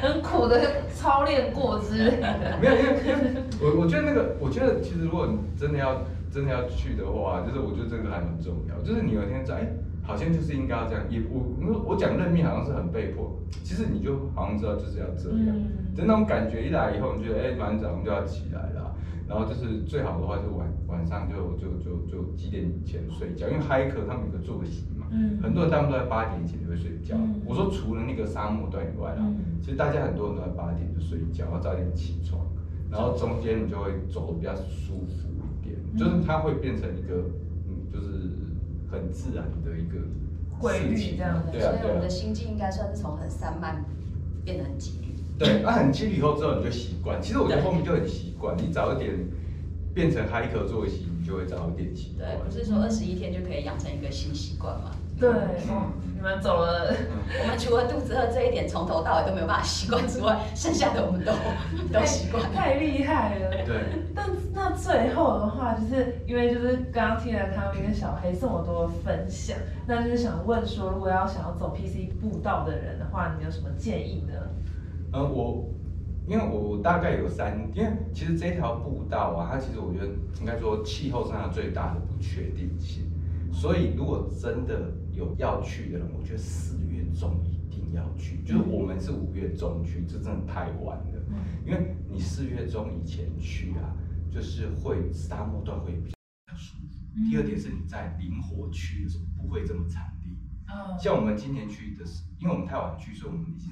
很苦的操练过之类的。没有，因为因为我我觉得那个，我觉得其实如果你真的要真的要去的话，就是我觉得这个还蛮重要，就是你有一天在，哎，好像就是应该要这样。也我因为我讲认命好像是很被迫，其实你就好像知道就是要这样。嗯就那种感觉一来以后，你觉得哎，蛮早上就要起来了，然后就是最好的话就晚晚上就就就就几点前睡觉，因为嗨客他们有个作息嘛，嗯很多人大部分都在八点以前就会睡觉。嗯我说除了那个沙漠段以外啦，嗯其实大家很多人都在八点就睡觉，然后早点起床，然后中间你就会走的比较舒服就是它会变成一个嗯，就是很自然的一个规律这样对啊对啊所以我们的。心境应该算是从很散漫变得很纪律。对，那、很纪律以后之后你就习惯。其实我觉得后面就很习惯，你早一点变成嗨客作息，你就会早一点习惯。对，不是说二十一天就可以养成一个新习惯嘛？对，哦，你们走了，我们除了肚子饿这一点从头到尾都没有办法习惯之外，剩下的我们都都习惯。太厉害了。对，但那最后的话，就是因为就是刚刚听了他们跟小黑这么多的分享，那就是想问说，如果要想要走 PC 步道的人的话，你有什么建议呢？嗯，我因为我大概有三，因为其实这条步道啊，它其实我觉得应该说气候上有最大的不确定性，所以如果真的有要去的人，我觉得四月中一定要去，就是我们是五月中去，这真的太晚了，因为你四月中以前去啊，就是会沙漠段会比较舒服。第二点是你在灵活区的时候不会这么惨烈。嗯。像我们今年去的是，因为我们太晚去，所以我们已经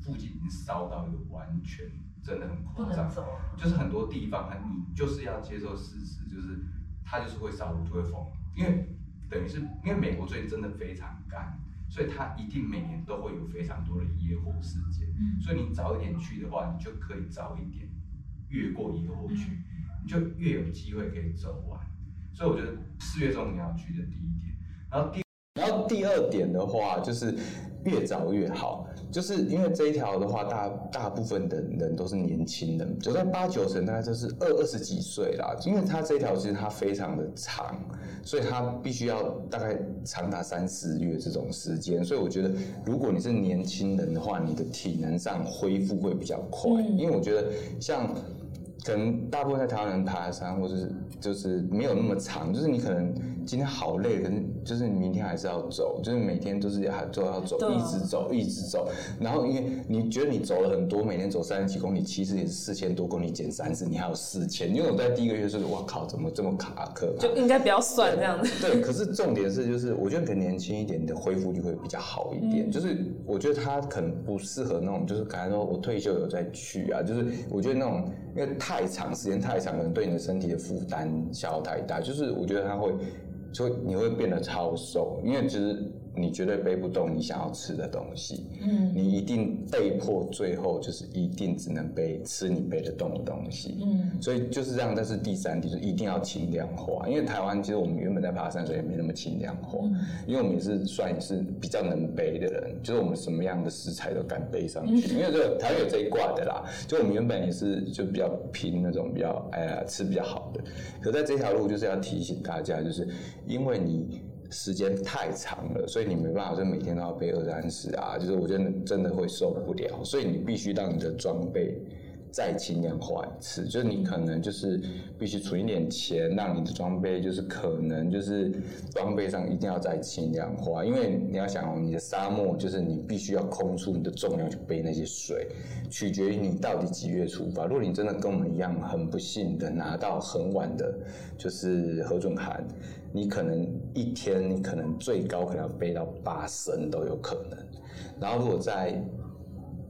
附近已经烧到一个完全真的很不夸张，就是很多地方，你就是要接受事实，就是它就是会烧就会封，因为等于是因为美国最近真的非常干，所以它一定每年都会有非常多的野火事件，嗯所以你早一点去的话，你就可以早一点越过野火区，嗯你就越有机会可以走完。所以我觉得四月中你要去的第一点，然后第然后第二点的话，就是越早越好，就是因为这一条的话，大大部分的人都是年轻人，走在八九成大概就是二二十几岁啦。因为它这条其实它非常的长，所以它必须要大概长达三四月这种时间。所以我觉得，如果你是年轻人的话，你的体能上恢复会比较快，嗯因为我觉得像。可能大部分在台湾人爬山，或者是就是没有那么长，就是你可能今天好累，可是就是你明天还是要走，就是每天都是还都要走，一直走，一直走。然后因为你觉得你走了很多，每天走三十几公里，其实也是四千多公里减三十，你还有四千。因为我在第一个月就是，我靠，怎么这么卡壳？就应该不要算这样子。对，可是重点是，就是我觉得可能年轻一点，你的恢复力会比较好一点。嗯就是我觉得他可能不适合那种，就是感觉说我退休有再去啊，就是我觉得那种因为太长时间太长，可能对你的身体的负担消耗太大。就是我觉得它会，就你会变得超瘦，因为其实你绝对背不动你想要吃的东西。嗯你一定被迫最后就是一定只能背吃你背得动的东西。嗯所以就是这样，但是第三点就是一定要轻量化，因为台湾其实我们原本在爬山，所以也没那么轻量化，因为我们也是算是比较能背的人，就是我们什么样的食材都敢背上去，因为这个台湾有这一挂的啦，就我们原本也是就比较拼那种比较哎呀吃比较好的，可在这条路就是要提醒大家，就是因为你。时间太长了，所以你没办法，就每天都要背二三十啊，就是我觉得真的会受不了，所以你必须让你的装备再轻量化一次，就是你可能就是必须存一点钱，让你的装备就是可能就是装备上一定要再轻量化，因为你要想，你的沙漠就是你必须要空出你的重量去背那些水，取决于你到底几月出发。如果你真的跟我们一样很不幸的拿到很晚的，就是核准函，你可能一天你可能最高可能要背到八升都有可能。然后如果在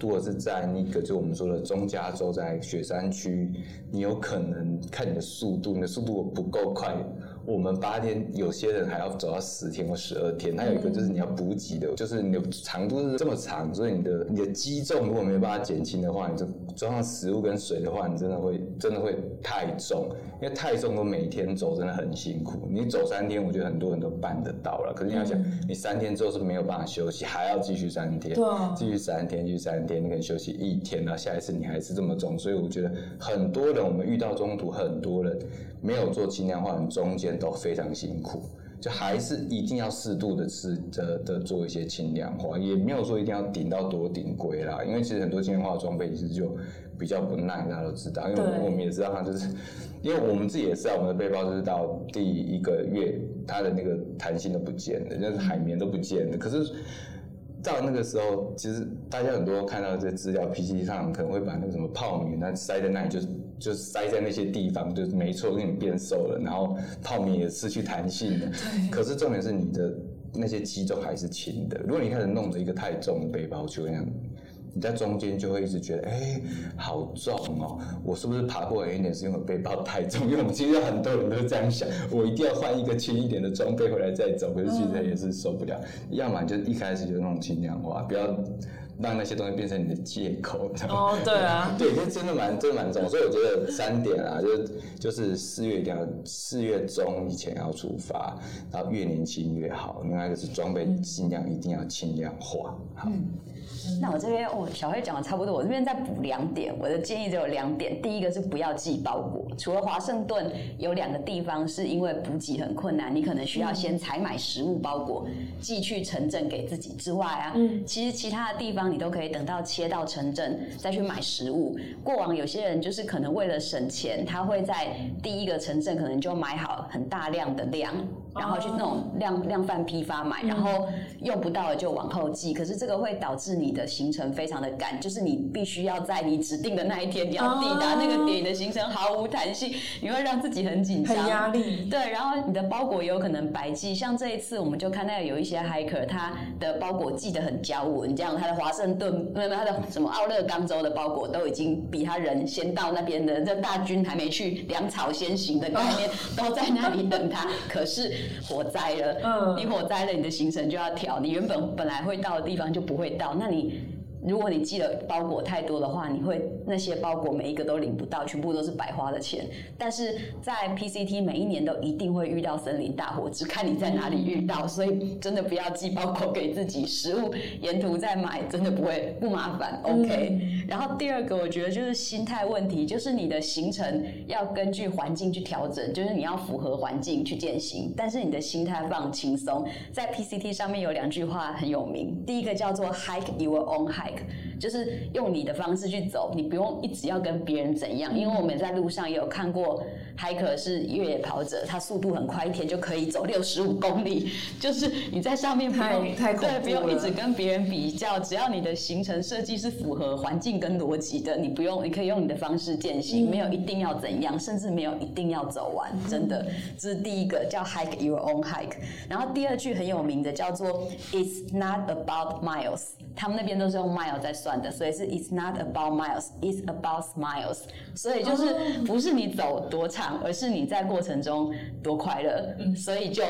如果是在那个就我们说的中加州，在雪山区，你有可能看你的速度，你的速度不够快，我们八天，有些人还要走到十天或十二天。还有一个就是你要补给的，就是你的长度是这么长，所以你的你的肌重如果没有办法减轻的话，你就装上食物跟水的话，你真的会真的会太重，因为太重，我每天走真的很辛苦。你走三天，我觉得很多人都办得到了，可是你要想，你三天之后是没有办法休息，还要继续三天，继续三天，继续三天，你可能休息一天，然后下一次你还是这么重，所以我觉得很多人，我们遇到中途很多人没有做轻量化，很中间都非常辛苦。就还是一定要适度的吃的的做一些轻量化，也没有说一定要顶到多顶规啦。因为其实很多轻量化装备其实就比较不耐，大家都知道。因为我们也知道它就是，因为我们自己也知道，我们的背包就是到第一个月，它的那个弹性都不见了，就是海绵都不见了。可是。到那个时候，其实大家很多看到这些资料，PPT 上可能会把那个什么泡棉，那塞在那里，就是就塞在那些地方，就是没错，给你变瘦了，然后泡面也失去弹性了。可是重点是你的那些肌肉还是轻的。如果你开始弄着一个太重的背包，就那样。你在中间就会一直觉得，哎，好重哦！我是不是爬过远一点是因为背包太重？因为我们其实很多人都这样想，我一定要换一个轻一点的装备回来再走。可是其实也是受不了，要么就一开始就弄轻量化，不要让那些东西变成你的借口。哦，对啊，对，这真的蛮真的蛮重。所以我觉得三点啊，就就是四月一定要四月中以前要出发，然后越年轻越好。另外一个是装备尽量一定要轻量化，好。那我这边哦，小黑讲的差不多，我这边再补两点。我的建议只有两点，第一个是不要寄包裹。除了华盛顿有两个地方是因为补给很困难，你可能需要先采买食物包裹寄去城镇给自己之外啊，嗯，其实其他的地方你都可以等到切到城镇再去买食物。过往有些人就是可能为了省钱，他会在第一个城镇可能就买好很大量的量，然后去那种量量贩批发买，然后用不到了就往后寄。可是这个会导致你。的行程非常的赶，就是你必须要在你指定的那一天你要抵达那个点，你的行程毫无弹性，你会让自己很紧张、很压力。对，然后你的包裹也有可能白寄，像这一次我们就看到有一些 hiker，他的包裹寄的很娇稳，这样他的华盛顿，没有他的什么奥勒冈州的包裹都已经比他人先到那边的，这大军还没去，粮草先行的概念都在那里等他。可是火灾了，嗯，你火灾了，你的行程就要调，你原本本来会到的地方就不会到，那你。如果你寄的包裹太多的话，你会那些包裹每一个都领不到，全部都是白花的钱。但是在 PCT 每一年都一定会遇到森林大火，只看你在哪里遇到，所以真的不要寄包裹给自己，食物沿途再买，真的不会不麻烦。OK。然后第二个我觉得就是心态问题，就是你的行程要根据环境去调整，就是你要符合环境去践行，但是你的心态放轻松。在 PCT 上面有两句话很有名，第一个叫做 Hike your own hike。就是用你的方式去走，你不用一直要跟别人怎样，因为我们在路上也有看过，还可是越野跑者，他速度很快，一天就可以走六十五公里。就是你在上面不用太对，不用一直跟别人比较，只要你的行程设计是符合环境跟逻辑的，你不用，你可以用你的方式践行，没有一定要怎样，甚至没有一定要走完。真的，这是第一个叫 hike your own hike。然后第二句很有名的叫做 It's not about miles，他们那边都是用 mile 在算的，所以是 It's not about miles, it's about smiles。所以就是不是你走多长，而是你在过程中多快乐。所以就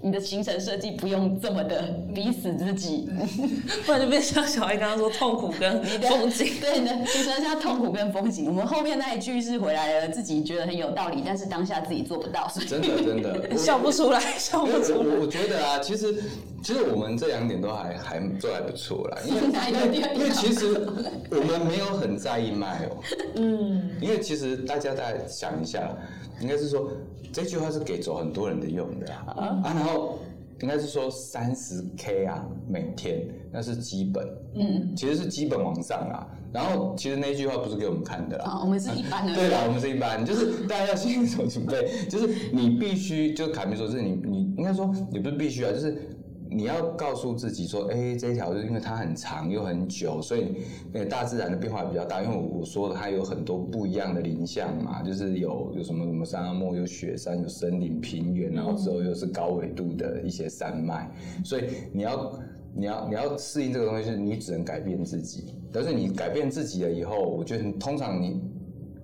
你的行程设计不用这么的逼死自己，不然就变像小艾刚刚说痛苦跟 风景。对的，行程像痛苦跟风景。我们后面那一句是回来了，自己觉得很有道理，但是当下自己做不到。真的真的笑不出来，笑不出来。我觉得啊，其实其实我们这两点都还还做还不错啦，因为。因为其实我们没有很在意卖哦，嗯，因为其实大家再想一下，应该是说这句话是给走很多人的用的啊，啊。然后应该是说三十 K 啊，每天那是基本，嗯，其实是基本往上啊，然后其实那句话不是给我们看的啦，我们是一般的，对啦，我们是一般，就是大家要心手准备，就是你必须就卡米说，是你你应该说你不是必须啊，就是。你要告诉自己说，哎，这条是因为它很长又很久，所以那个大自然的变化比较大。因为我说了，它有很多不一样的林相嘛，就是有有什么什么沙漠、有雪山、有森林、平原，然后之后又是高纬度的一些山脉，所以你要你要你要适应这个东西，是你只能改变自己。但是你改变自己了以后，我觉得通常你。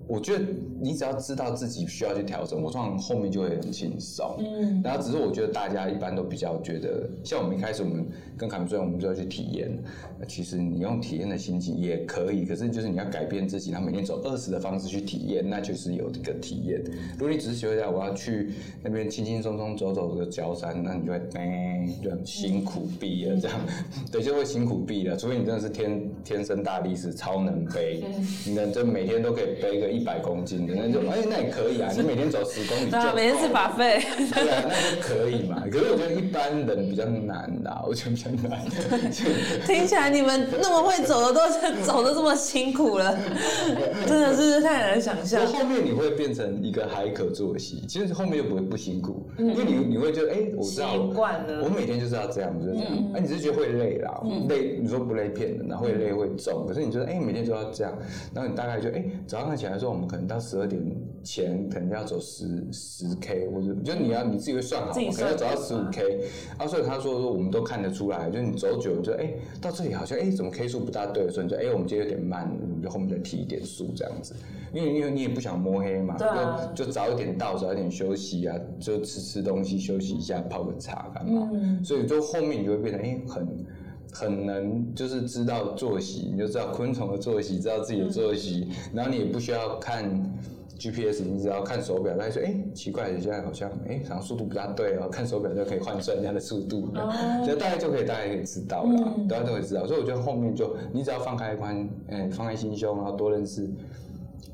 我觉得你只要知道自己需要去调整，我通常后面就会很轻松。嗯，然后只是我觉得大家一般都比较觉得，像我们一开始我们跟卡米说，我们就要去体验。其实你用体验的心情也可以，可是就是你要改变自己，然后每天走二十的方式去体验，那就是有一个体验。如果你只是觉得我要去那边轻轻松松走走这个焦山，那你就会哎就很辛苦毙了这样，对，就会辛苦毙了。除非你真的是天天生大力士，超能背，你能就每天都可以背个。一百公斤的，那就哎那也可以啊，你每天走十公里就对啊，每天是把费。对啊，那就可以嘛。可是我觉得一般人比较难啦，我觉得比较难。听起来你们那么会走的，都是走的这么辛苦了，真的是太难想象后面你会变成一个还可作息，其实后面又不会不辛苦，因为你你会觉得哎、我知道我每天就是要这样，就是这样。哎、你是觉得会累啦，累你说不累骗人，然后会累会重，可是你觉得哎、每天都要这样，然后你大概就哎、早上起来的时候，我们可能到十二点前可能要走十十 K，或者就你要你自己会算好，可能要走到十五 K，啊，所以他说说我们都看得出来，就是你走久了就哎、到这里好像哎、怎么 K 数不大对，所以你就哎、我们今天有点慢，我们就后面再提一点数这样子，因为因为你也不想摸黑嘛，就就早一点到，早一点休息啊，就吃吃东西，休息一下，泡个茶干嘛，嗯。所以就后面你就会变得哎、很。很能就是知道作息，你就知道昆虫的作息，知道自己的作息，然后你也不需要看 GPS，你只要看手表，他说哎、奇怪，现在好像哎、好像速度不大对哦，看手表就可以换算人家的速度，就大概就可以大概可以知道了，大家都可以知道。所以我觉得后面就你只要放开宽，哎、放开心胸，然后多认识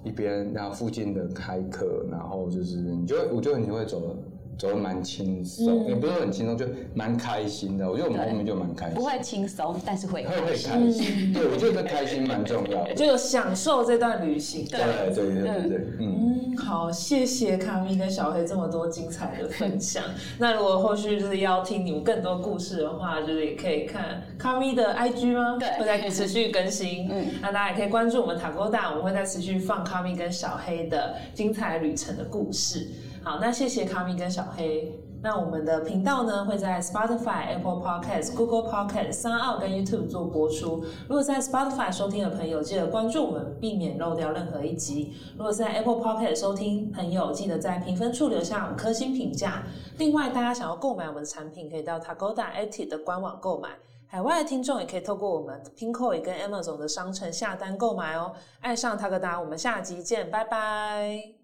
一边，然后附近的开课，然后就是你就会，我觉得你会走的走的蛮轻松，也不是很轻松，就蛮开心的。我觉得我们后面就蛮开心，不会轻松，但是会会会开心。对，我觉得这开心蛮重要的。就有享受这段旅行。对对对对对，嗯。嗯，好，谢谢卡咪跟小黑这么多精彩的分享。那如果后续就是要听你们更多故事的话，就是也可以看卡咪的 IG 吗？对会在持续更新。嗯那大家也可以关注我们塔沟大，我们会在持续放卡咪跟小黑的精彩旅程的故事。好，那谢谢卡米跟小黑。那我们的频道呢会在 Spotify、Apple Podcast、Google Podcast、s o u n d 跟 YouTube 做播出。如果在 Spotify 收听的朋友，记得关注我们，避免漏掉任何一集。如果在 Apple Podcast 收听朋友，记得在评分处留下五颗星评价。另外，大家想要购买我们的产品，可以到 Tagoda Eti 的官网购买。海外的听众也可以透过我们 Pinkoi 跟 Amazon 的商城下单购买哦。爱上 Tagoda，我们下集见，拜拜。